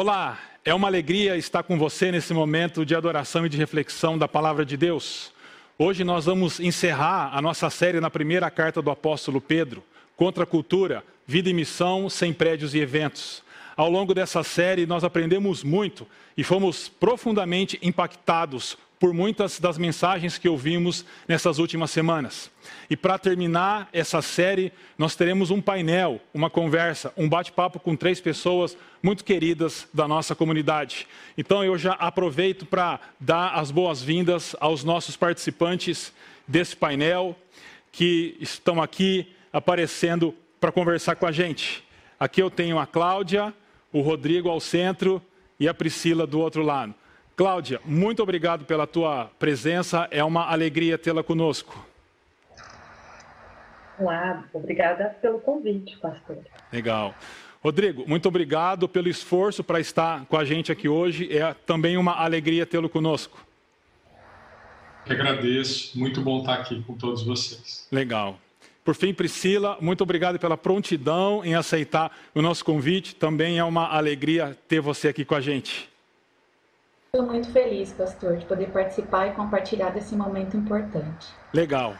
Olá, é uma alegria estar com você nesse momento de adoração e de reflexão da palavra de Deus. Hoje nós vamos encerrar a nossa série na primeira carta do apóstolo Pedro, Contra a Cultura, Vida e Missão sem Prédios e Eventos. Ao longo dessa série, nós aprendemos muito e fomos profundamente impactados por muitas das mensagens que ouvimos nessas últimas semanas. E para terminar essa série, nós teremos um painel, uma conversa, um bate-papo com três pessoas muito queridas da nossa comunidade. Então eu já aproveito para dar as boas-vindas aos nossos participantes desse painel que estão aqui aparecendo para conversar com a gente. Aqui eu tenho a Cláudia, o Rodrigo ao centro e a Priscila do outro lado. Cláudia, muito obrigado pela tua presença, é uma alegria tê-la conosco. Olá, obrigada pelo convite, pastor. Legal. Rodrigo, muito obrigado pelo esforço para estar com a gente aqui hoje. É também uma alegria tê-lo conosco. Eu agradeço, muito bom estar aqui com todos vocês. Legal. Por fim, Priscila, muito obrigado pela prontidão em aceitar o nosso convite. Também é uma alegria ter você aqui com a gente. Estou muito feliz, pastor, de poder participar e compartilhar desse momento importante. Legal.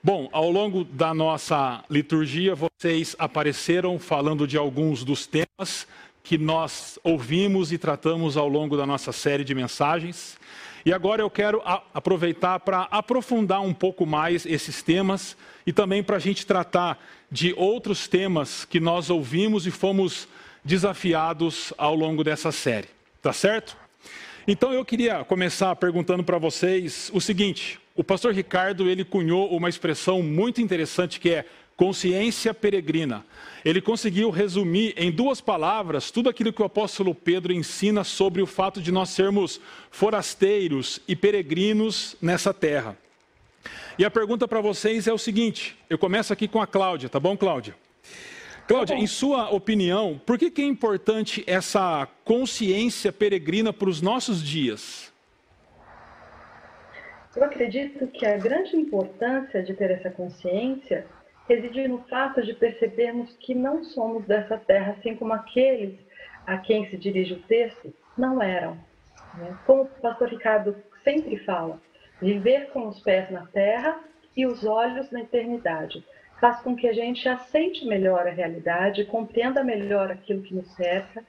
Bom, ao longo da nossa liturgia, vocês apareceram falando de alguns dos temas que nós ouvimos e tratamos ao longo da nossa série de mensagens. E agora eu quero aproveitar para aprofundar um pouco mais esses temas e também para a gente tratar de outros temas que nós ouvimos e fomos desafiados ao longo dessa série. Tá certo? Então eu queria começar perguntando para vocês o seguinte: o pastor Ricardo ele cunhou uma expressão muito interessante que é consciência peregrina. Ele conseguiu resumir em duas palavras tudo aquilo que o apóstolo Pedro ensina sobre o fato de nós sermos forasteiros e peregrinos nessa terra. E a pergunta para vocês é o seguinte: eu começo aqui com a Cláudia, tá bom, Cláudia? Cláudia, em sua opinião, por que, que é importante essa consciência peregrina para os nossos dias? Eu acredito que a grande importância de ter essa consciência reside no fato de percebermos que não somos dessa terra, assim como aqueles a quem se dirige o texto não eram. Né? Como o pastor Ricardo sempre fala, viver com os pés na terra e os olhos na eternidade faz com que a gente aceite melhor a realidade, compreenda melhor aquilo que nos cerca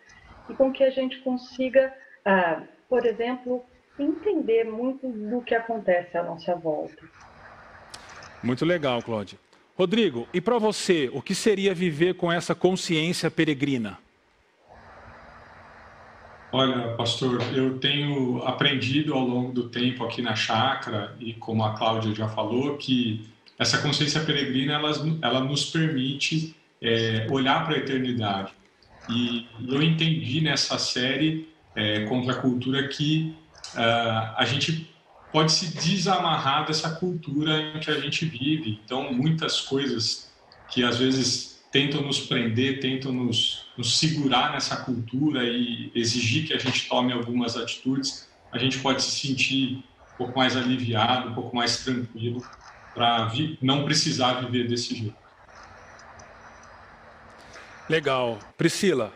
e com que a gente consiga, ah, por exemplo, entender muito do que acontece à nossa volta. Muito legal, Cláudia. Rodrigo, e para você, o que seria viver com essa consciência peregrina? Olha, pastor, eu tenho aprendido ao longo do tempo aqui na chácara, e como a Cláudia já falou, que essa consciência peregrina ela, ela nos permite é, olhar para a eternidade. E eu entendi nessa série é, contra a cultura que uh, a gente pode se desamarrar dessa cultura em que a gente vive. Então, muitas coisas que às vezes tentam nos prender, tentam nos, nos segurar nessa cultura e exigir que a gente tome algumas atitudes, a gente pode se sentir um pouco mais aliviado, um pouco mais tranquilo para não precisar viver desse jeito. Legal. Priscila,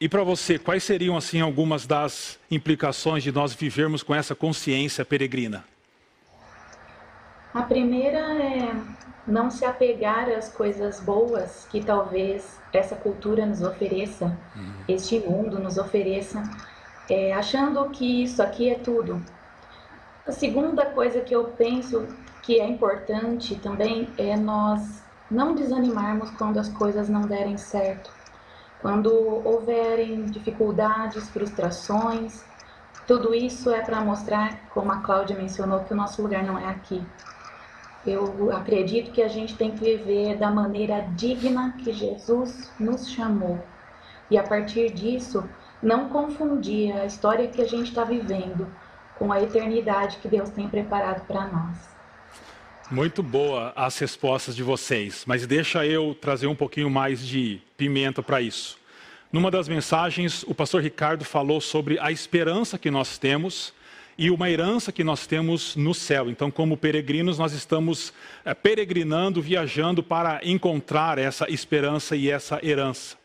e para você, quais seriam assim algumas das implicações de nós vivermos com essa consciência peregrina? A primeira é não se apegar às coisas boas que talvez essa cultura nos ofereça, uhum. este mundo nos ofereça, é, achando que isso aqui é tudo. A segunda coisa que eu penso que é importante também é nós não desanimarmos quando as coisas não derem certo. Quando houverem dificuldades, frustrações, tudo isso é para mostrar, como a Cláudia mencionou, que o nosso lugar não é aqui. Eu acredito que a gente tem que viver da maneira digna que Jesus nos chamou. E a partir disso, não confundir a história que a gente está vivendo com a eternidade que Deus tem preparado para nós. Muito boa as respostas de vocês, mas deixa eu trazer um pouquinho mais de pimenta para isso. Numa das mensagens, o pastor Ricardo falou sobre a esperança que nós temos e uma herança que nós temos no céu. Então, como peregrinos, nós estamos é, peregrinando, viajando para encontrar essa esperança e essa herança.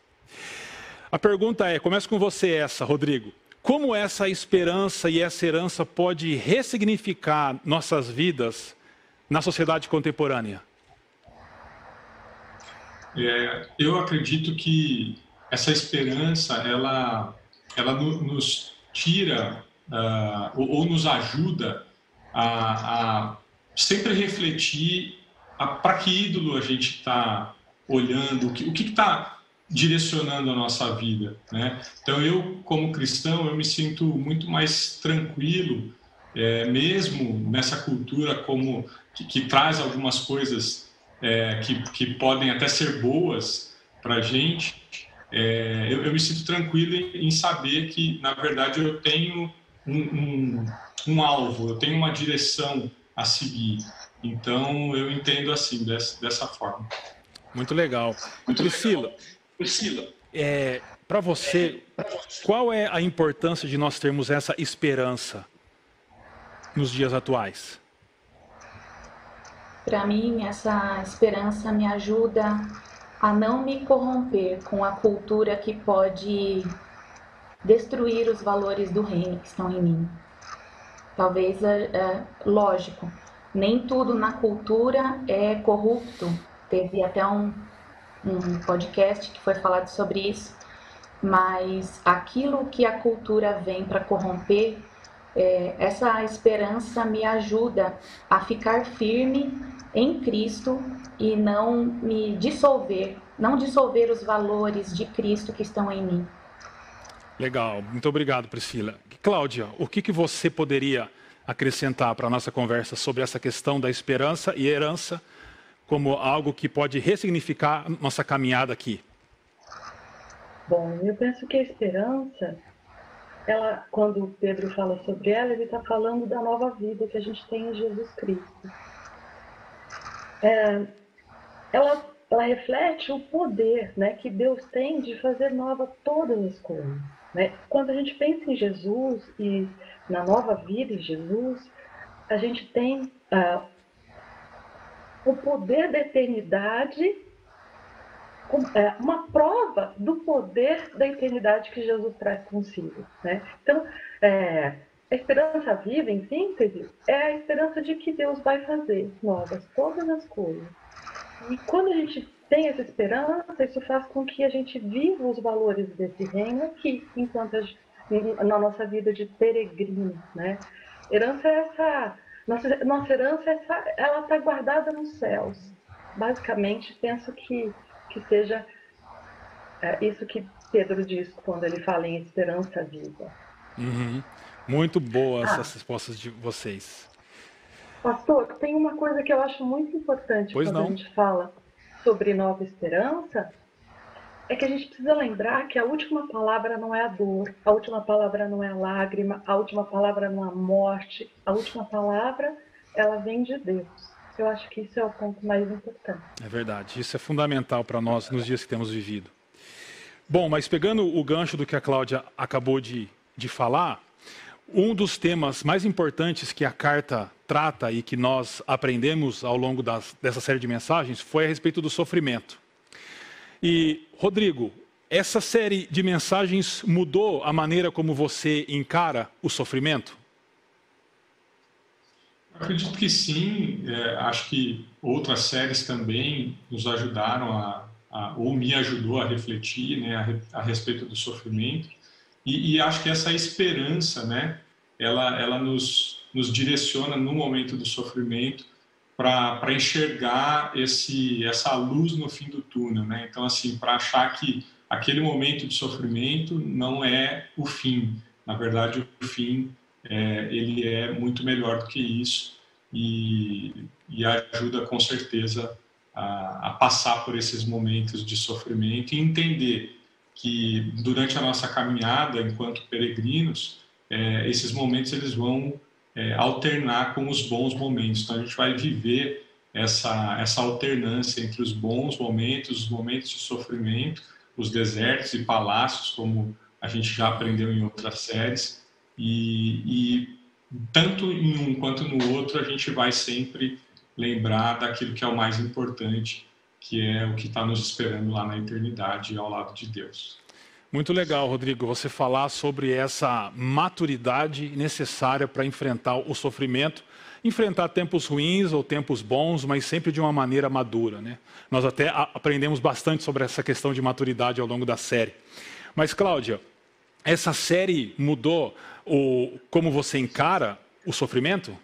A pergunta é: começo com você essa, Rodrigo. Como essa esperança e essa herança pode ressignificar nossas vidas na sociedade contemporânea? É, eu acredito que essa esperança ela ela nos tira uh, ou, ou, nos ajuda a, a sempre refletir para que ídolo a gente está olhando, o que está direcionando a nossa vida, né? Então eu, como cristão, eu me sinto muito mais tranquilo, é, mesmo nessa cultura como que, que traz algumas coisas é, que, que podem até ser boas para a gente, é, eu, eu, me sinto tranquilo em, em, saber que, na verdade, eu tenho um, um, um, alvo, eu tenho uma direção a seguir. Então, eu entendo assim, dessa, dessa forma. Muito legal. Muito Priscila, legal. Priscila é, para você, qual é a importância de nós termos essa esperança nos dias atuais? Para mim, essa esperança me ajuda a não me corromper com a cultura que pode destruir os valores do reino que estão em mim. Talvez, é, é, lógico, nem tudo na cultura é corrupto. Teve até um, um podcast que foi falado sobre isso, mas aquilo que a cultura vem para corromper, é, essa esperança me ajuda a ficar firme em Cristo e não me dissolver, não dissolver os valores de Cristo que estão em mim. Legal, muito obrigado, Priscila. Cláudia, o que, que você poderia acrescentar para a nossa conversa sobre essa questão da esperança e herança como algo que pode ressignificar nossa caminhada aqui? Bom, eu penso que a esperança, ela, quando Pedro fala sobre ela, ele está falando da nova vida que a gente tem em Jesus Cristo é, ela, ela reflete o poder né, que Deus tem de fazer nova todas as coisas. Né? Quando a gente pensa em Jesus e na nova vida em Jesus, a gente tem ah, o poder da eternidade, uma prova do poder da eternidade que Jesus traz consigo. Né? Então, é, a esperança viva, em síntese, é a esperança de que Deus vai fazer novas todas as coisas. E quando a gente tem essa esperança, isso faz com que a gente viva os valores desse reino aqui, enquanto a, na nossa vida de peregrino, né? Herança é essa, nossa, nossa herança é essa, ela está guardada nos céus. Basicamente, penso que que seja é, isso que Pedro diz quando ele fala em esperança viva. Uhum. Muito boas ah. as respostas de vocês. Pastor, tem uma coisa que eu acho muito importante pois quando não. a gente fala sobre nova esperança, é que a gente precisa lembrar que a última palavra não é a dor, a última palavra não é a lágrima, a última palavra não é a morte, a última palavra ela vem de Deus. Eu acho que isso é o ponto mais importante. É verdade, isso é fundamental para nós nos dias que temos vivido. Bom, mas pegando o gancho do que a Cláudia acabou de, de falar, um dos temas mais importantes que a carta trata e que nós aprendemos ao longo das, dessa série de mensagens foi a respeito do sofrimento. E, Rodrigo, essa série de mensagens mudou a maneira como você encara o sofrimento? Acredito que sim. É, acho que outras séries também nos ajudaram a, a ou me ajudou a refletir né, a, a respeito do sofrimento. E, e, acho que essa esperança, né, ela, ela nos, nos direciona no momento do sofrimento para enxergar esse, essa luz no fim do túnel, né? Então, assim, para achar que aquele momento de sofrimento não é o fim. Na verdade, o fim é, ele é muito melhor do que isso e, e ajuda com certeza a, a passar por esses momentos de sofrimento e entender que durante a nossa caminhada enquanto peregrinos, é, esses momentos eles vão é, alternar com os bons momentos. Então a gente vai viver essa, essa alternância entre os bons momentos, os momentos de sofrimento, os desertos e palácios, como a gente já aprendeu em outras séries, e, e tanto em um quanto no outro a gente vai sempre lembrar daquilo que é o mais importante, que é o que está nos esperando lá na eternidade ao lado de Deus. Muito legal, Rodrigo, você falar sobre essa maturidade necessária para enfrentar o sofrimento, enfrentar tempos ruins ou tempos bons, mas sempre de uma maneira madura. Né? Nós até aprendemos bastante sobre essa questão de maturidade ao longo da série. Mas, Cláudia, essa série mudou o, como você encara o sofrimento?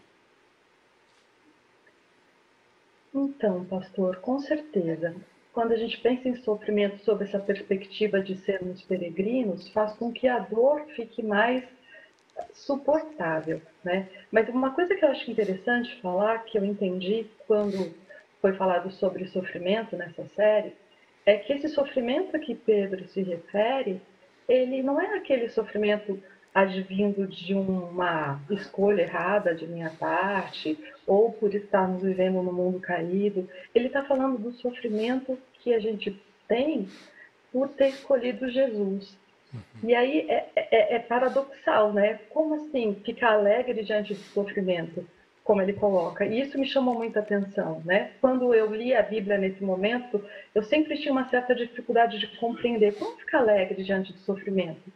Então, pastor, com certeza quando a gente pensa em sofrimento sob essa perspectiva de sermos peregrinos, faz com que a dor fique mais suportável, né? Mas uma coisa que eu acho interessante falar, que eu entendi quando foi falado sobre sofrimento nessa série, é que esse sofrimento a que Pedro se refere, ele não é aquele sofrimento advindo de uma escolha errada de minha parte, ou por estarmos vivendo no mundo caído. Ele está falando do sofrimento que a gente tem por ter escolhido Jesus. Uhum. E aí é, é, é, paradoxal, né? Como assim ficar alegre diante do sofrimento, como ele coloca? E isso me chamou muita atenção, né? Quando eu li a Bíblia nesse momento, eu sempre tinha uma certa dificuldade de compreender como ficar alegre diante do sofrimento.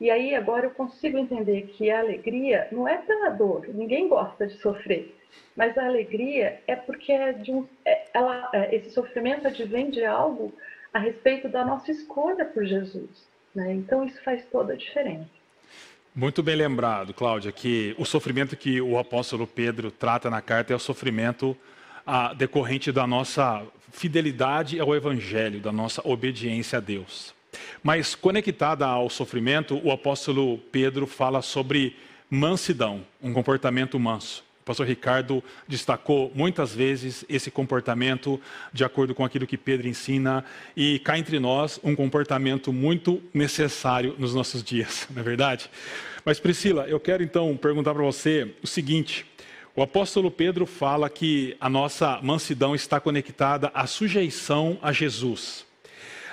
E aí agora eu consigo entender que a alegria não é pela dor, ninguém gosta de sofrer, mas a alegria é porque é de um, é, ela, é, esse sofrimento advém de algo a respeito da nossa escolha por Jesus. Né? Então isso faz toda a diferença. Muito bem lembrado, Cláudia, que o sofrimento que o apóstolo Pedro trata na carta é o sofrimento a, decorrente da nossa fidelidade ao Evangelho, da nossa obediência a Deus. Mas conectada ao sofrimento, o apóstolo Pedro fala sobre mansidão, um comportamento manso. O pastor Ricardo destacou muitas vezes esse comportamento de acordo com aquilo que Pedro ensina e cá entre nós um comportamento muito necessário nos nossos dias, não é verdade? Mas Priscila, eu quero então perguntar para você o seguinte: o apóstolo Pedro fala que a nossa mansidão está conectada à sujeição a Jesus.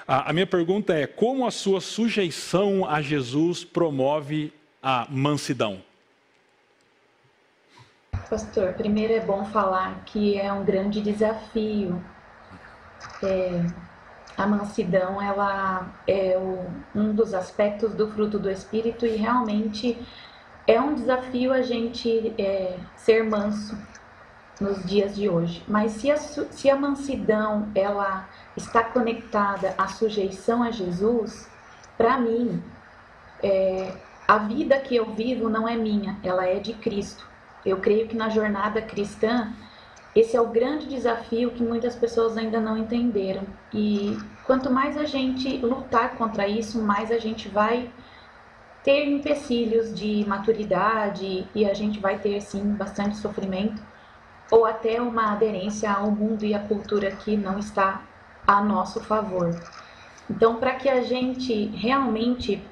A, a minha pergunta é: como a sua sujeição a Jesus promove a mansidão? Pastor, primeiro é bom falar que é um grande desafio. É, a mansidão ela é o, um dos aspectos do fruto do Espírito e realmente é um desafio a gente é, ser manso nos dias de hoje. Mas se a, se a mansidão ela está conectada à sujeição a Jesus, para mim, é, a vida que eu vivo não é minha, ela é de Cristo. Eu creio que na jornada cristã, esse é o grande desafio que muitas pessoas ainda não entenderam. E quanto mais a gente lutar contra isso, mais a gente vai ter empecilhos de maturidade e a gente vai ter sim bastante sofrimento ou até uma aderência ao mundo e à cultura que não está a nosso favor. Então, para que a gente realmente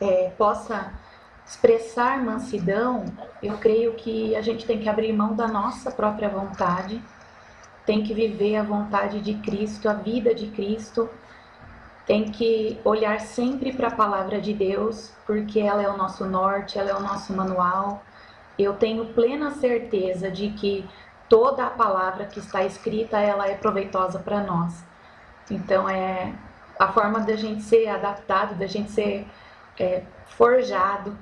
é, possa expressar mansidão, eu creio que a gente tem que abrir mão da nossa própria vontade, tem que viver a vontade de Cristo, a vida de Cristo, tem que olhar sempre para a palavra de Deus, porque ela é o nosso norte, ela é o nosso manual. Eu tenho plena certeza de que toda a palavra que está escrita ela é proveitosa para nós. Então é a forma da gente ser adaptado, da gente ser é, forjado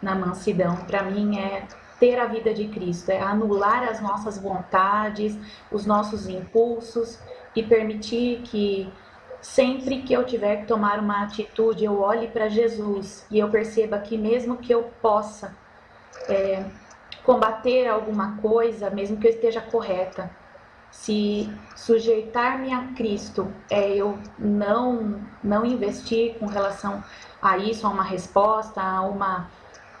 na mansidão, para mim é ter a vida de Cristo, é anular as nossas vontades, os nossos impulsos e permitir que sempre que eu tiver que tomar uma atitude, eu olhe para Jesus e eu perceba que mesmo que eu possa é, combater alguma coisa, mesmo que eu esteja correta. Se sujeitar-me a Cristo é eu não não investir com relação a isso, a uma resposta, a uma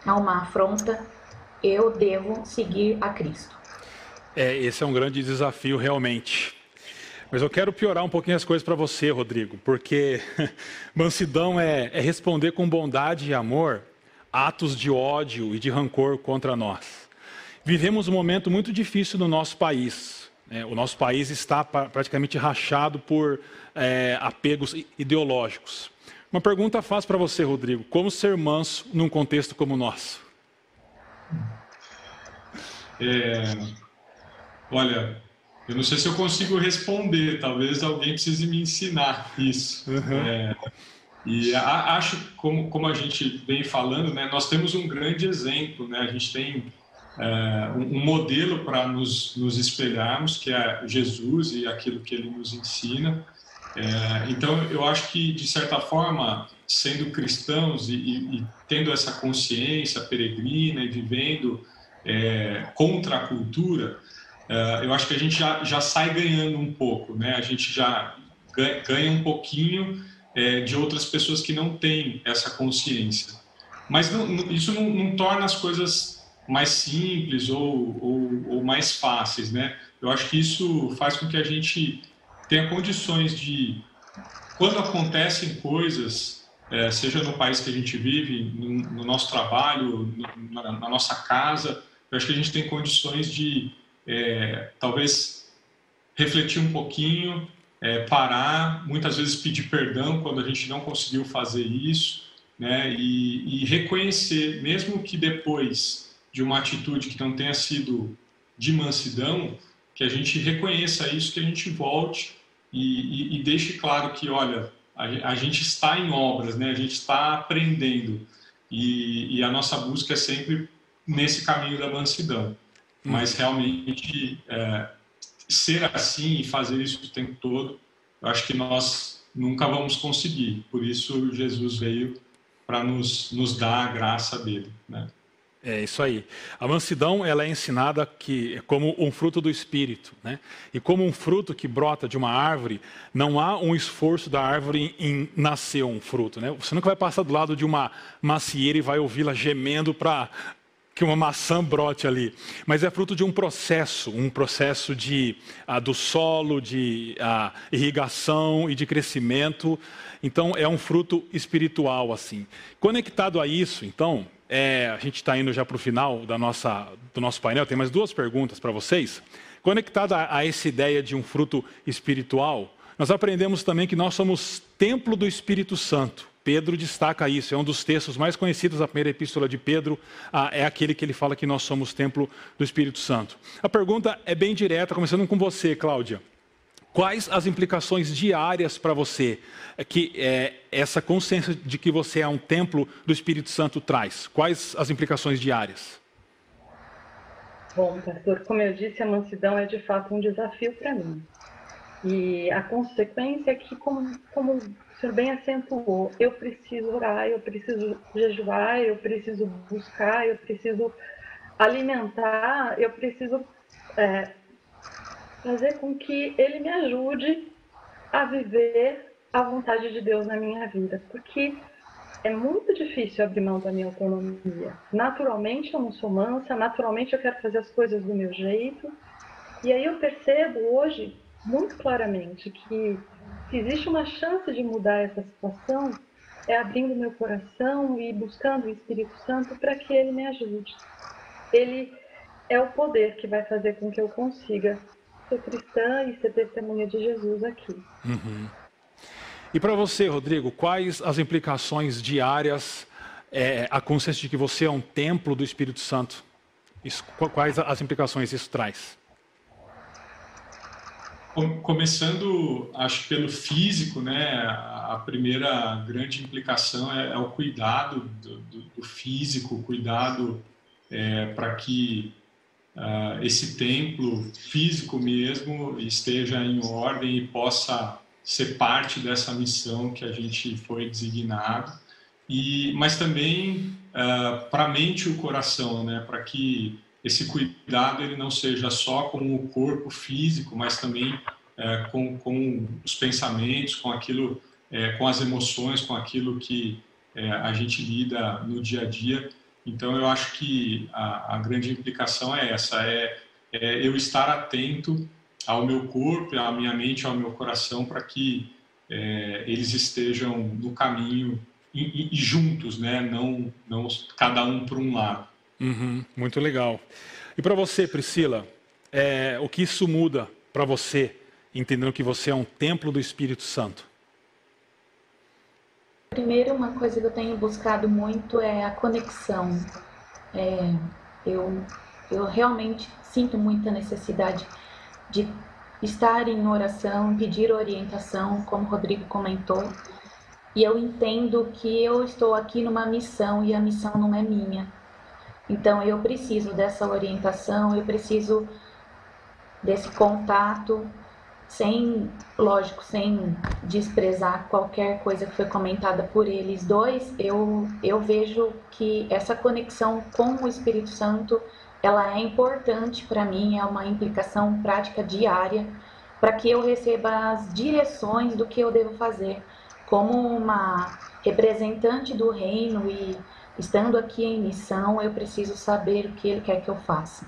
a uma afronta, eu devo seguir a Cristo. É, esse é um grande desafio realmente. Mas eu quero piorar um pouquinho as coisas para você, Rodrigo, porque mansidão é, é responder com bondade e amor atos de ódio e de rancor contra nós. Vivemos um momento muito difícil no nosso país. É, o nosso país está praticamente rachado por é, apegos ideológicos. Uma pergunta fácil para você, Rodrigo: como ser manso num contexto como o nosso? É, olha, eu não sei se eu consigo responder. Talvez alguém precise me ensinar isso. Uhum. É, E a, acho, como, como a gente vem falando, né, nós temos um grande exemplo, né? A gente tem é, um, modelo para nos, nos espelharmos, que é Jesus e aquilo que ele nos ensina. É, então, eu acho que, de certa forma, sendo cristãos e, e, e tendo essa consciência peregrina e vivendo é, contra a cultura, eu acho que a gente já, já sai ganhando um pouco, né? A gente já ganha um pouquinho é, de outras pessoas que não têm essa consciência. Mas não, isso não, não, torna as coisas mais simples ou, ou, ou mais fáceis, né? Eu acho que isso faz com que a gente tenha condições de, quando acontecem coisas, é, seja no país que a gente vive, no, no nosso trabalho, no, na, na, nossa casa, eu acho que a gente tem condições de, é, talvez, refletir um pouquinho, é, parar, muitas vezes pedir perdão quando a gente não conseguiu fazer isso, né? E, e reconhecer, mesmo que depois de uma atitude que não tenha sido de mansidão, que a gente reconheça isso, que a gente volte e, e, e deixe claro que, olha, a, a, gente está em obras, né? A gente está aprendendo e, e a nossa busca é sempre nesse caminho da mansidão. Mas realmente é, ser assim e fazer isso o tempo todo, eu acho que nós nunca vamos conseguir. Por isso Jesus veio para nos, nos dar a graça dele, né? É isso aí. A mansidão ela é ensinada que como um fruto do espírito, né? E como um fruto que brota de uma árvore, não há um esforço da árvore em nascer um fruto, né? Você nunca vai passar do lado de uma macieira e vai ouvi-la gemendo para que uma maçã brote ali, mas é fruto de um processo, um processo de ah, do solo, de ah, irrigação e de crescimento. Então é um fruto espiritual assim. Conectado a isso, então é, a gente está indo já para o final da nossa, do nosso painel. Tem mais duas perguntas para vocês. Conectado a, a essa ideia de um fruto espiritual, nós aprendemos também que nós somos templo do Espírito Santo. Pedro destaca isso, é um dos textos mais conhecidos da primeira epístola de Pedro, ah, é aquele que ele fala que nós somos templo do Espírito Santo. A pergunta é bem direta, começando com você, Cláudia. Quais as implicações diárias para você que é, essa consciência de que você é um templo do Espírito Santo traz? Quais as implicações diárias? Bom, pastor, como eu disse, a mansidão é de fato um desafio para mim. E a consequência é que, como, como o senhor bem acentuou, eu preciso orar, eu preciso jejuar, eu preciso buscar, eu preciso alimentar, eu preciso é, fazer com que ele me ajude a viver a vontade de Deus na minha vida, porque é muito difícil abrir mão da minha autonomia. Naturalmente eu não sou mansa, naturalmente eu quero fazer as coisas do meu jeito, e aí eu percebo hoje muito claramente que se existe uma chance de mudar essa situação, é abrindo meu coração e buscando o Espírito Santo para que ele me ajude. Ele é o poder que vai fazer com que eu consiga ser cristã e ser testemunha de Jesus aqui. Uhum. E para você, Rodrigo, quais as implicações diárias, é, a consciência de que você é um templo do Espírito Santo? Isso, quais as implicações isso traz? Começando, acho pelo físico, né? A primeira grande implicação é, é o cuidado do, do, do físico, cuidado é, para que uh, esse templo físico mesmo esteja em ordem e possa ser parte dessa missão que a gente foi designado. E, mas também uh, para a mente e o coração, né? Para que esse cuidado ele não seja só com o corpo físico, mas também é, com, com os pensamentos, com aquilo, é, com as emoções, com aquilo que é, a gente lida no dia a dia. Então, eu acho que a, a grande implicação é essa: é, é, eu estar atento ao meu corpo, à minha mente, ao meu coração, para que é, eles estejam no caminho e, e, juntos, né? Não, não cada um para um lado. Uhum, muito legal. E para você, Priscila, é, o que isso muda para você, entendendo que você é um templo do Espírito Santo? Primeiro, uma coisa que eu tenho buscado muito é a conexão. É, eu, eu realmente sinto muita necessidade de estar em oração, pedir orientação, como o Rodrigo comentou, e eu entendo que eu estou aqui numa missão e a missão não é minha. Então eu preciso dessa orientação, eu preciso desse contato, sem, lógico, sem desprezar qualquer coisa que foi comentada por eles dois, eu, eu vejo que essa conexão com o Espírito Santo, ela é importante para mim, é uma implicação prática diária para que eu receba as direções do que eu devo fazer. Como uma representante do reino e estando aqui em missão, eu preciso saber o que ele quer que eu faça.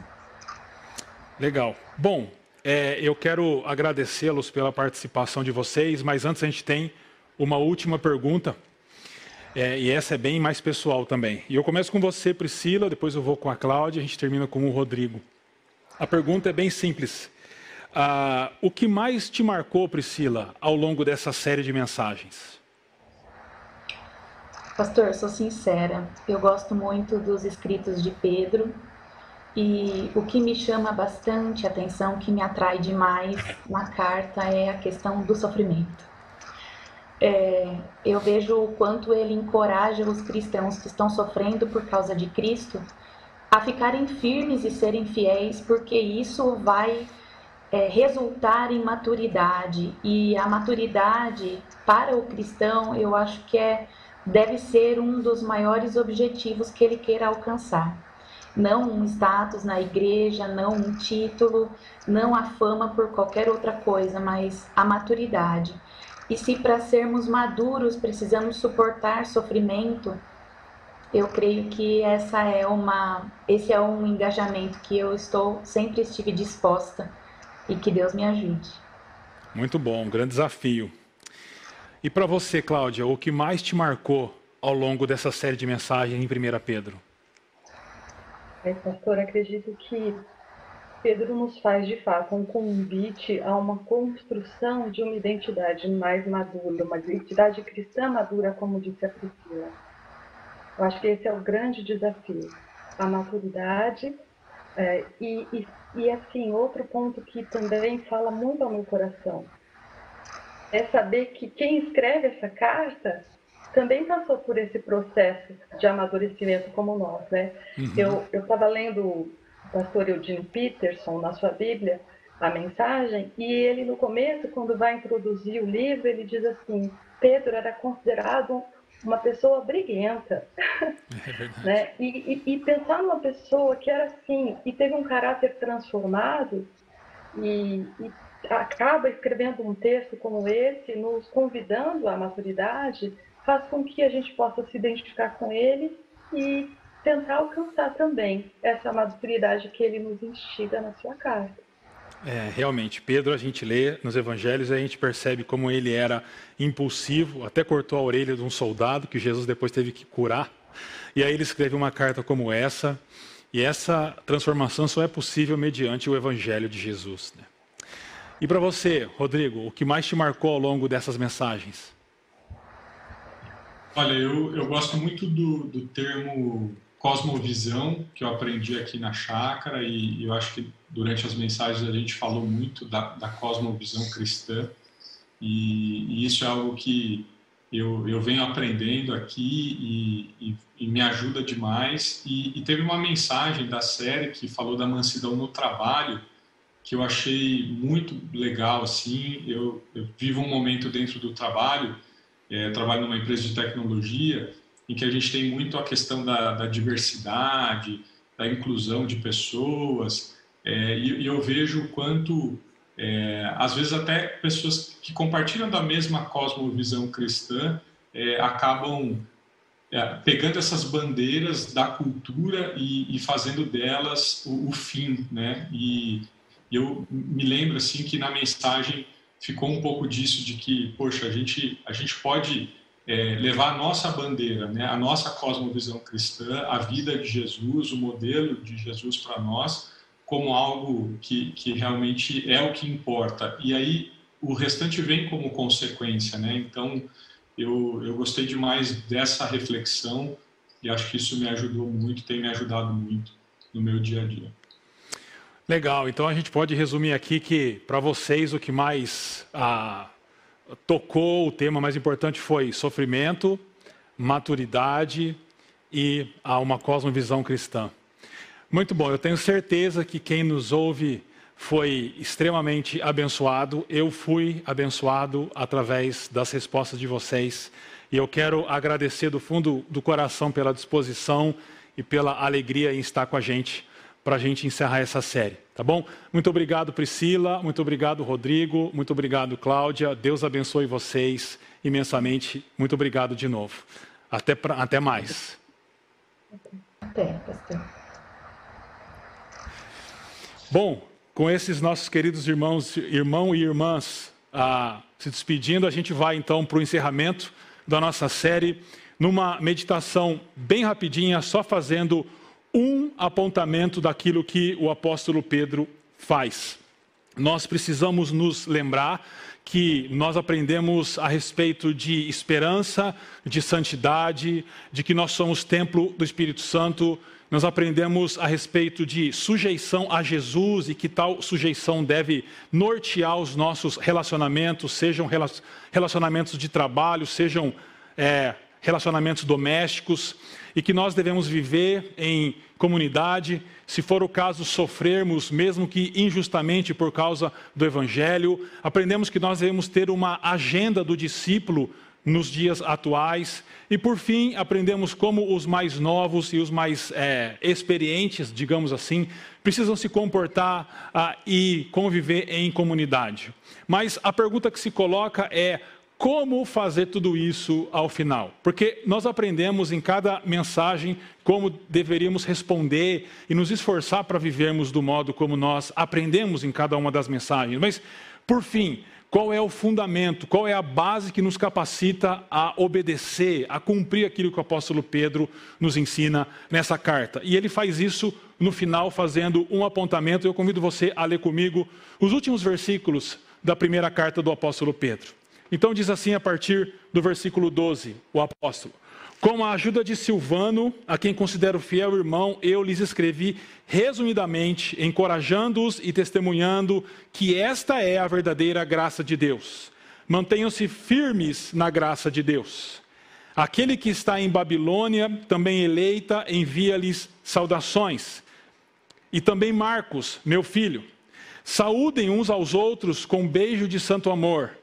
Legal. Bom, é, eu quero agradecê-los pela participação de vocês, mas antes a gente tem uma última pergunta. É, e essa é bem mais pessoal também. E eu começo com você, Priscila, depois eu vou com a Cláudia, a gente termina com o Rodrigo. A pergunta é bem simples. Ah, o que mais te marcou, Priscila, ao longo dessa série de mensagens? Pastor, sou sincera, eu gosto muito dos escritos de Pedro e o que me chama bastante atenção, que me atrai demais na carta é a questão do sofrimento. É, eu vejo o quanto ele encoraja os cristãos que estão sofrendo por causa de Cristo a ficarem firmes e serem fiéis, porque isso vai é, resultar em maturidade. E a maturidade para o cristão, eu acho que é, deve ser um dos maiores objetivos que ele queira alcançar. Não um status na igreja, não um título, não a fama por qualquer outra coisa, mas a maturidade. E se para sermos maduros precisamos suportar sofrimento, eu creio que essa é uma, esse é um engajamento que eu estou sempre estive disposta e que Deus me ajude. Muito bom, um grande desafio. E para você, Cláudia, o que mais te marcou ao longo dessa série de mensagens em 1 Pedro? É, pastor, acredito que Pedro nos faz de fato um convite a uma construção de uma identidade mais madura, uma identidade cristã madura, como disse a Priscila. Eu acho que esse é o grande desafio, a maturidade é, e, e e assim, outro ponto que também fala muito ao meu coração é saber que quem escreve essa carta também passou por esse processo de amadurecimento como nós, né? Uhum. Eu estava lendo o pastor Eugene Peterson na sua Bíblia, a mensagem, e ele no começo, quando vai introduzir o livro, ele diz assim, Pedro era considerado uma pessoa briguenta. É né? E, e, e, pensar numa pessoa que era assim e teve um caráter transformado e, e, acaba escrevendo um texto como esse, nos convidando à maturidade, faz com que a gente possa se identificar com ele e tentar alcançar também essa maturidade que ele nos instiga na sua carta. É, realmente, Pedro, a gente lê nos evangelhos e a gente percebe como ele era impulsivo, até cortou a orelha de um soldado que Jesus depois teve que curar. E aí ele escreve uma carta como essa, e essa transformação só é possível mediante o evangelho de Jesus. Né? E para você, Rodrigo, o que mais te marcou ao longo dessas mensagens? Olha, eu, eu gosto muito do, do termo cosmovisão que eu aprendi aqui na chácara e eu acho que durante as mensagens a gente falou muito da, da cosmovisão cristã e, e, isso é algo que eu, eu venho aprendendo aqui e, e, e me ajuda demais e, teve uma mensagem da série que falou da mansidão no trabalho que eu achei muito legal assim eu, eu vivo um momento dentro do trabalho é, trabalho numa empresa de tecnologia em que a gente tem muito a questão da, da diversidade, da inclusão de pessoas, é, e, e, eu vejo o quanto, é, às vezes, até pessoas que compartilham da mesma cosmovisão cristã é, acabam é, pegando essas bandeiras da cultura e, e fazendo delas o, o, fim, né? E eu me lembro assim que na mensagem ficou um pouco disso de que, poxa, a gente a gente pode é, levar a nossa bandeira, né, a nossa cosmovisão cristã, a vida de Jesus, o modelo de Jesus para nós, como algo que, que realmente é o que importa. E aí o restante vem como consequência, né? Então eu, eu gostei demais dessa reflexão e acho que isso me ajudou muito, tem me ajudado muito no meu dia a dia. Legal, então a gente pode resumir aqui que para vocês o que mais ah, tocou, o tema mais importante foi sofrimento, maturidade e uma cosmovisão cristã. Muito bom, eu tenho certeza que quem nos ouve foi extremamente abençoado. Eu fui abençoado através das respostas de vocês. E eu quero agradecer do fundo do coração pela disposição e pela alegria em estar com a gente para a gente encerrar essa série, tá bom? Muito obrigado, Priscila. Muito obrigado, Rodrigo. Muito obrigado, Cláudia. Deus abençoe vocês imensamente. Muito obrigado de novo. Até, pra, até mais. Até, pastor. Bom, com esses nossos queridos irmãos, irmão e irmãs ah, se despedindo, a gente vai então para o encerramento da nossa série, numa meditação bem rapidinha, só fazendo um apontamento daquilo que o apóstolo Pedro faz. Nós precisamos nos lembrar que nós aprendemos a respeito de esperança, de santidade, de que nós somos templo do Espírito Santo, nós aprendemos a respeito de sujeição a Jesus e que tal sujeição deve nortear os nossos relacionamentos, sejam relacionamentos de trabalho, sejam é, relacionamentos domésticos, e que nós devemos viver em comunidade, se for o caso, sofrermos, mesmo que injustamente por causa do Evangelho. Aprendemos que nós devemos ter uma agenda do discípulo nos dias atuais. E por fim, aprendemos como os mais novos e os mais é, experientes, digamos assim, precisam se comportar ah, e conviver em comunidade. Mas a pergunta que se coloca é: como fazer tudo isso ao final? Porque nós aprendemos em cada mensagem como deveríamos responder e nos esforçar para vivermos do modo como nós aprendemos em cada uma das mensagens. Mas, por fim, qual é o fundamento, qual é a base que nos capacita a obedecer, a cumprir aquilo que o apóstolo Pedro nos ensina nessa carta. E ele faz isso no final, fazendo um apontamento. Eu convido você a ler comigo os últimos versículos da primeira carta do apóstolo Pedro. Então, diz assim a partir do versículo 12, o apóstolo. Com a ajuda de Silvano, a quem considero fiel irmão, eu lhes escrevi resumidamente, encorajando-os e testemunhando que esta é a verdadeira graça de Deus. Mantenham-se firmes na graça de Deus. Aquele que está em Babilônia, também eleita, envia-lhes saudações. E também Marcos, meu filho. Saúdem uns aos outros com um beijo de santo amor.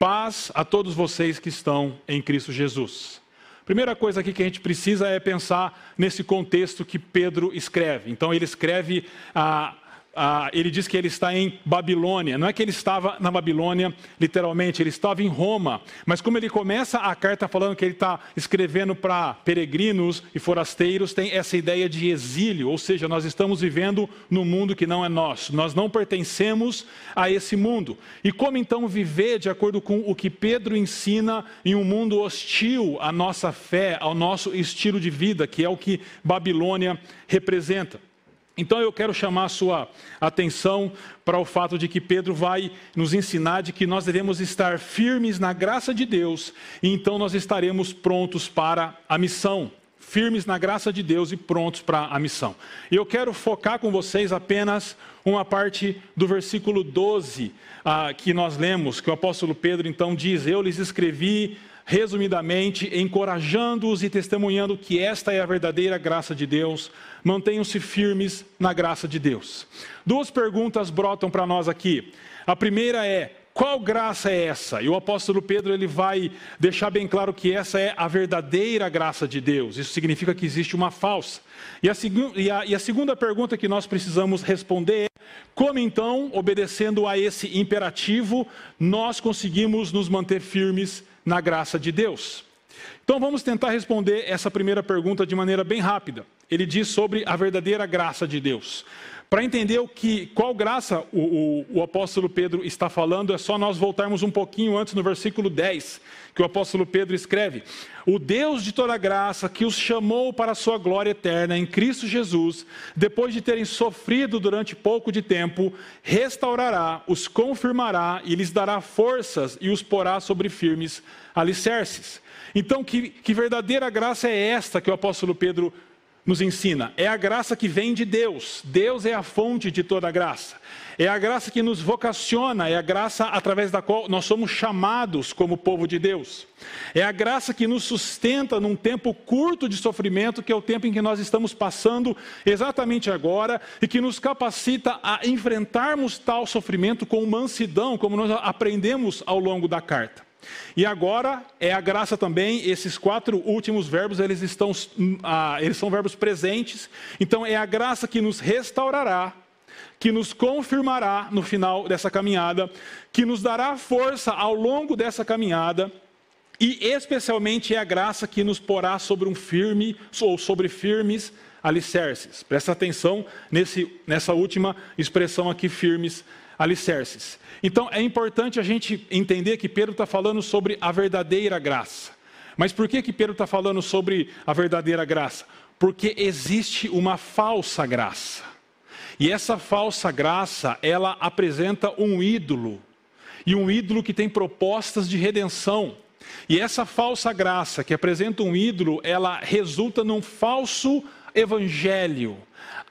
Paz a todos vocês que estão em Cristo Jesus. Primeira coisa aqui que a gente precisa é pensar nesse contexto que Pedro escreve. Então, ele escreve a ah, ele diz que ele está em Babilônia. Não é que ele estava na Babilônia, literalmente, ele estava em Roma. Mas como ele começa a carta falando que ele está escrevendo para peregrinos e forasteiros, tem essa ideia de exílio, ou seja, nós estamos vivendo num mundo que não é nosso. Nós não pertencemos a esse mundo. E como então viver de acordo com o que Pedro ensina em um mundo hostil à nossa fé, ao nosso estilo de vida, que é o que Babilônia representa? Então eu quero chamar a sua atenção para o fato de que Pedro vai nos ensinar de que nós devemos estar firmes na graça de Deus, e então nós estaremos prontos para a missão. Firmes na graça de Deus e prontos para a missão. E eu quero focar com vocês apenas uma parte do versículo 12 ah, que nós lemos, que o apóstolo Pedro então diz: Eu lhes escrevi resumidamente, encorajando-os e testemunhando que esta é a verdadeira graça de Deus, mantenham-se firmes na graça de Deus. Duas perguntas brotam para nós aqui. A primeira é: qual graça é essa? E o apóstolo Pedro ele vai deixar bem claro que essa é a verdadeira graça de Deus. Isso significa que existe uma falsa. E a, e a, e a segunda pergunta que nós precisamos responder é: como então, obedecendo a esse imperativo, nós conseguimos nos manter firmes na graça de Deus? Então vamos tentar responder essa primeira pergunta de maneira bem rápida. Ele diz sobre a verdadeira graça de Deus. Para entender o que, qual graça o, o, o, apóstolo Pedro está falando, é só nós voltarmos um pouquinho antes no versículo 10, que o apóstolo Pedro escreve: O Deus de toda graça, que os chamou para a sua glória eterna em Cristo Jesus, depois de terem sofrido durante pouco de tempo, restaurará, os confirmará e lhes dará forças e os porá sobre firmes alicerces. Então, que, que verdadeira graça é esta que o apóstolo Pedro nos ensina? É a graça que vem de Deus. Deus é a fonte de toda graça. É a graça que nos vocaciona, é a graça através da qual nós somos chamados como povo de Deus. É a graça que nos sustenta num tempo curto de sofrimento, que é o tempo em que nós estamos passando exatamente agora, e que nos capacita a enfrentarmos tal sofrimento com mansidão, como nós aprendemos ao longo da carta. E agora é a graça também, esses quatro últimos verbos, eles estão ah, eles são verbos presentes. Então é a graça que nos restaurará, que nos confirmará no final dessa caminhada, que nos dará força ao longo dessa caminhada, e especialmente é a graça que nos porá sobre um firme ou sobre firmes alicerces. Presta atenção nesse, nessa última expressão aqui, firmes alicerces. Então é importante a gente entender que Pedro está falando sobre a verdadeira graça. Mas por que, que Pedro está falando sobre a verdadeira graça? Porque existe uma falsa graça. E essa falsa graça, ela apresenta um ídolo. E um ídolo que tem propostas de redenção. E essa falsa graça que apresenta um ídolo, ela resulta num falso evangelho.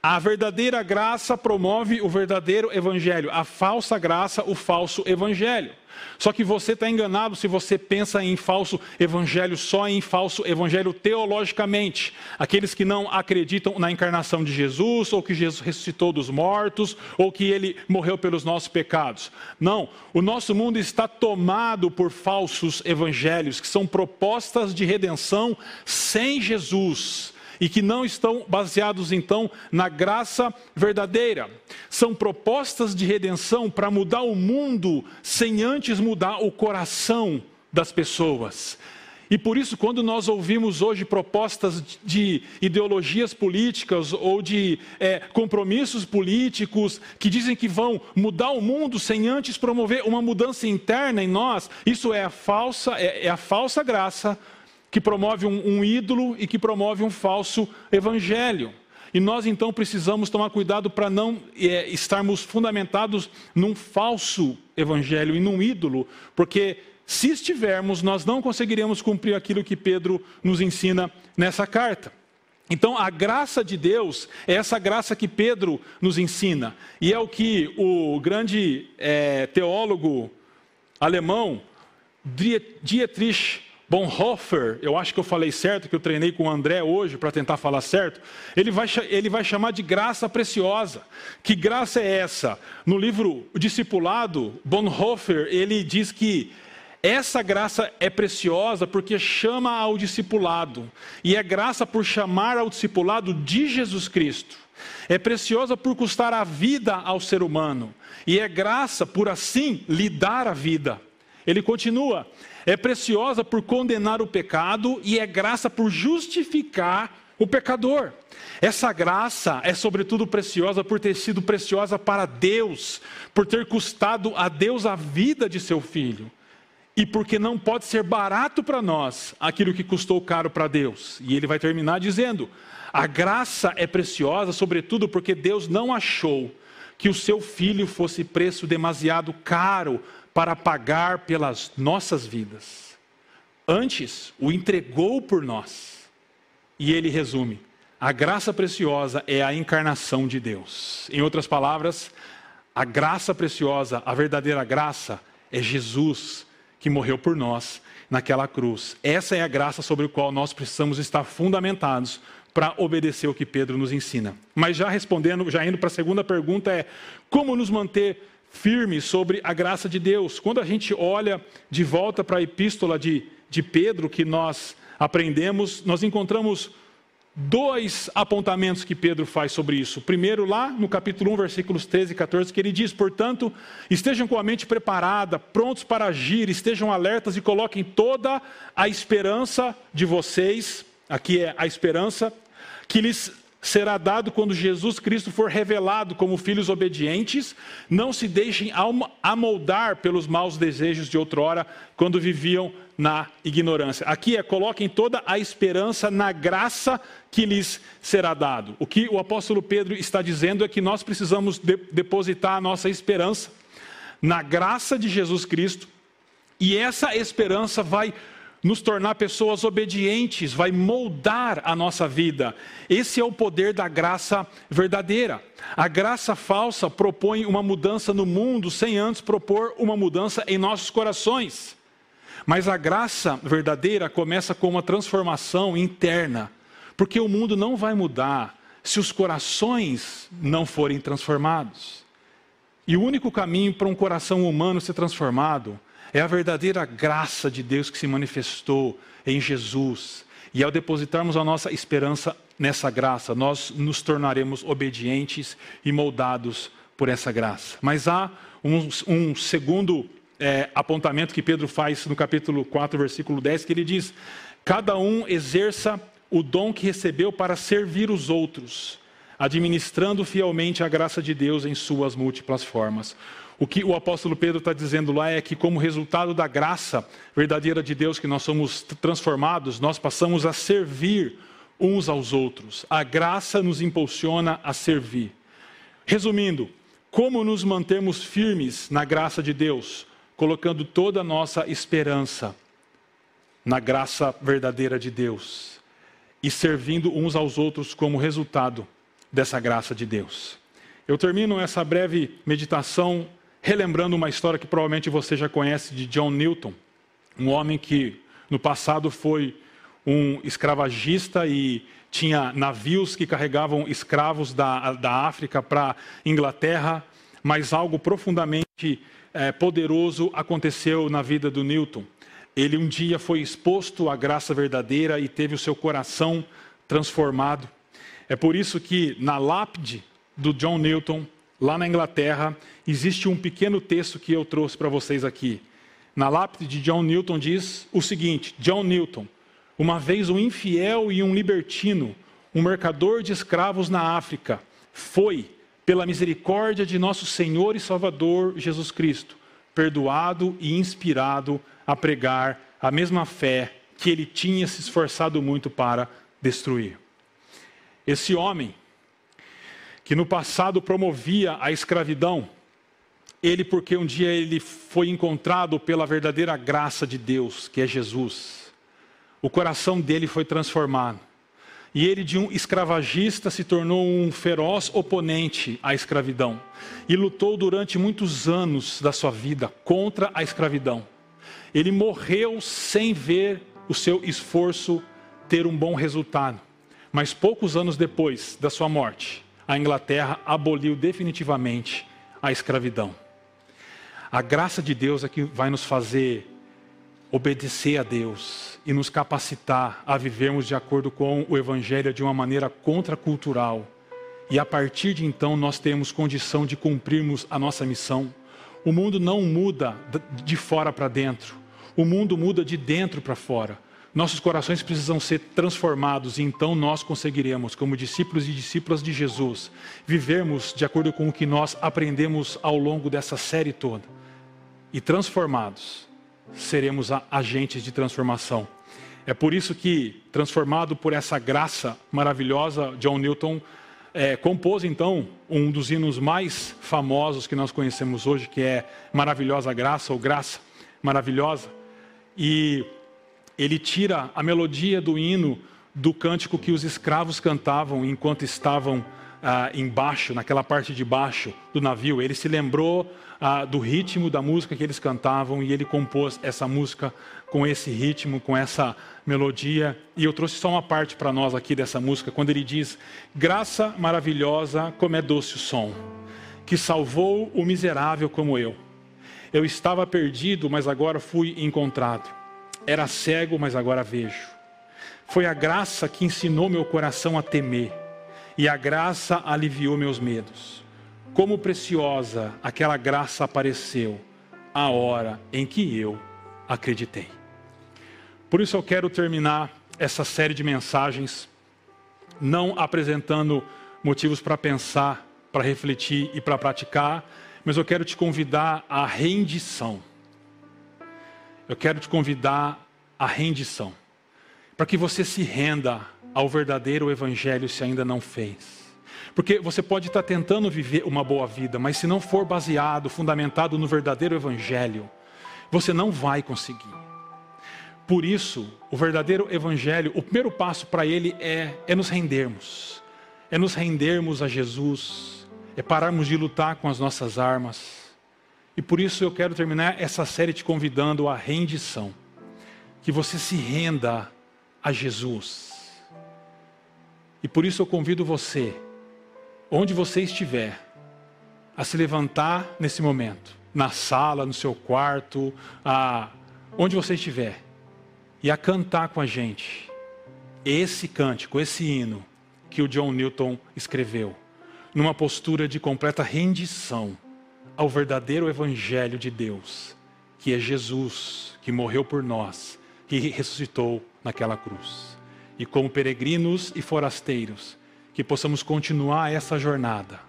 A verdadeira graça promove o verdadeiro evangelho, a falsa graça, o falso evangelho. Só que você está enganado se você pensa em falso evangelho só em falso evangelho teologicamente. Aqueles que não acreditam na encarnação de Jesus, ou que Jesus ressuscitou dos mortos, ou que ele morreu pelos nossos pecados. Não, o nosso mundo está tomado por falsos evangelhos, que são propostas de redenção sem Jesus e que não estão baseados então na graça verdadeira. São propostas de redenção para mudar o mundo sem antes mudar o coração das pessoas. E por isso, quando nós ouvimos hoje propostas de ideologias políticas ou de é, compromissos políticos que dizem que vão mudar o mundo sem antes promover uma mudança interna em nós, isso é a falsa, é, é a falsa graça que promove um, um ídolo e que promove um falso evangelho. E nós então precisamos tomar cuidado para não é, estarmos fundamentados num falso evangelho e num ídolo, porque se estivermos, nós não conseguiremos cumprir aquilo que Pedro nos ensina nessa carta. Então, a graça de Deus é essa graça que Pedro nos ensina, e é o que o grande é, teólogo alemão Dietrich Bonhoeffer, eu acho que eu falei certo, que eu treinei com o André hoje para tentar falar certo, ele vai, ele vai chamar de graça preciosa. Que graça é essa? No livro Discipulado, Bonhoeffer, ele diz que essa graça é preciosa porque chama ao discipulado, e é graça por chamar ao discipulado de Jesus Cristo. É preciosa por custar a vida ao ser humano, e é graça por assim lhe dar a vida. Ele continua: é preciosa por condenar o pecado e é graça por justificar o pecador. Essa graça é, sobretudo, preciosa por ter sido preciosa para Deus, por ter custado a Deus a vida de seu filho. E porque não pode ser barato para nós aquilo que custou caro para Deus. E ele vai terminar dizendo: a graça é preciosa, sobretudo, porque Deus não achou que o seu filho fosse preço demasiado caro para pagar pelas nossas vidas. Antes, o entregou por nós. E ele resume: a graça preciosa é a encarnação de Deus. Em outras palavras, a graça preciosa, a verdadeira graça, é Jesus que morreu por nós naquela cruz. Essa é a graça sobre a qual nós precisamos estar fundamentados para obedecer o que Pedro nos ensina. Mas já respondendo, já indo para a segunda pergunta, é como nos manter firme sobre a graça de Deus. Quando a gente olha de volta para a epístola de, de Pedro, que nós aprendemos, nós encontramos dois apontamentos que Pedro faz sobre isso. Primeiro, lá no capítulo 1, versículos 13 e 14, que ele diz: Portanto, estejam com a mente preparada, prontos para agir, estejam alertas e coloquem toda a esperança de vocês, aqui é a esperança, que lhes será dado quando Jesus Cristo for revelado como filhos obedientes. Não se deixem amoldar pelos maus desejos de outrora, quando viviam na ignorância. Aqui é coloquem toda a esperança na graça que lhes será dado. O que o apóstolo Pedro está dizendo é que nós precisamos de depositar a nossa esperança na graça de Jesus Cristo, e essa esperança vai nos tornar pessoas obedientes, vai moldar a nossa vida. Esse é o poder da graça verdadeira. A graça falsa propõe uma mudança no mundo sem antes propor uma mudança em nossos corações. Mas a graça verdadeira começa com uma transformação interna, porque o mundo não vai mudar se os corações não forem transformados. E o único caminho para um coração humano ser transformado é a verdadeira graça de Deus que se manifestou em Jesus. E ao depositarmos a nossa esperança nessa graça, nós nos tornaremos obedientes e moldados por essa graça. Mas há um, um segundo é, apontamento que Pedro faz no capítulo 4, versículo 10, que ele diz: Cada um exerça o dom que recebeu para servir os outros, administrando fielmente a graça de Deus em suas múltiplas formas. O que o apóstolo Pedro está dizendo lá é que, como resultado da graça verdadeira de Deus que nós somos transformados, nós passamos a servir uns aos outros. A graça nos impulsiona a servir. Resumindo, como nos mantermos firmes na graça de Deus, colocando toda a nossa esperança na graça verdadeira de Deus e servindo uns aos outros como resultado dessa graça de Deus. Eu termino essa breve meditação relembrando uma história que provavelmente você já conhece de John Newton, um homem que no passado foi um escravagista e tinha navios que carregavam escravos da, da África para Inglaterra, mas algo profundamente é, poderoso aconteceu na vida do Newton. Ele um dia foi exposto à graça verdadeira e teve o seu coração transformado. É por isso que na lápide do John Newton, lá na Inglaterra, existe um pequeno texto que eu trouxe para vocês aqui. Na lápide de John Newton diz o seguinte: John Newton, uma vez um infiel e um libertino, um mercador de escravos na África, foi, pela misericórdia de nosso Senhor e Salvador Jesus Cristo, perdoado e inspirado a pregar a mesma fé que ele tinha se esforçado muito para destruir. Esse homem que no passado promovia a escravidão, ele porque um dia ele foi encontrado pela verdadeira graça de Deus, que é Jesus. O coração dele foi transformado. E ele de um escravagista se tornou um feroz oponente à escravidão e lutou durante muitos anos da sua vida contra a escravidão. Ele morreu sem ver o seu esforço ter um bom resultado. Mas poucos anos depois da sua morte, a Inglaterra aboliu definitivamente a escravidão. A graça de Deus é que vai nos fazer obedecer a Deus e nos capacitar a vivermos de acordo com o Evangelho de uma maneira contracultural. E a partir de então nós temos condição de cumprirmos a nossa missão. O mundo não muda de fora para dentro, o mundo muda de dentro para fora. Nossos corações precisam ser transformados e então nós conseguiremos, como discípulos e discípulas de Jesus, vivermos de acordo com o que nós aprendemos ao longo dessa série toda. E transformados, seremos agentes de transformação. É por isso que, transformado por essa graça maravilhosa, John Newton é, compôs então um dos hinos mais famosos que nós conhecemos hoje, que é Maravilhosa Graça ou Graça Maravilhosa. E ele tira a melodia do hino do cântico que os escravos cantavam enquanto estavam ah, embaixo, naquela parte de baixo do navio. Ele se lembrou ah, do ritmo da música que eles cantavam e ele compôs essa música com esse ritmo, com essa melodia. E eu trouxe só uma parte para nós aqui dessa música, quando ele diz: Graça maravilhosa, como é doce o som, que salvou o miserável como eu. Eu estava perdido, mas agora fui encontrado. Era cego, mas agora vejo. Foi a graça que ensinou meu coração a temer, e a graça aliviou meus medos. Como preciosa aquela graça apareceu a hora em que eu acreditei. Por isso eu quero terminar essa série de mensagens não apresentando motivos para pensar, para refletir e para praticar, mas eu quero te convidar à rendição eu quero te convidar à rendição, para que você se renda ao verdadeiro Evangelho se ainda não fez. Porque você pode estar tentando viver uma boa vida, mas se não for baseado, fundamentado no verdadeiro Evangelho, você não vai conseguir. Por isso, o verdadeiro evangelho, o primeiro passo para ele é, é nos rendermos. É nos rendermos a Jesus, é pararmos de lutar com as nossas armas. E por isso eu quero terminar essa série te convidando à rendição. Que você se renda a Jesus. E por isso eu convido você, onde você estiver, a se levantar nesse momento, na sala, no seu quarto, a, onde você estiver, e a cantar com a gente esse cântico, esse hino que o John Newton escreveu, numa postura de completa rendição ao verdadeiro Evangelho de Deus, que é Jesus, que morreu por nós, que ressuscitou naquela cruz. E como peregrinos e forasteiros, que possamos continuar essa jornada,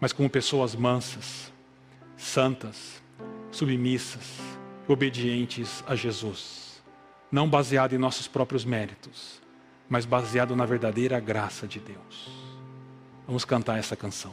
mas como pessoas mansas, santas, submissas, obedientes a Jesus, não baseado em nossos próprios méritos, mas baseado na verdadeira graça de Deus. Vamos cantar essa canção.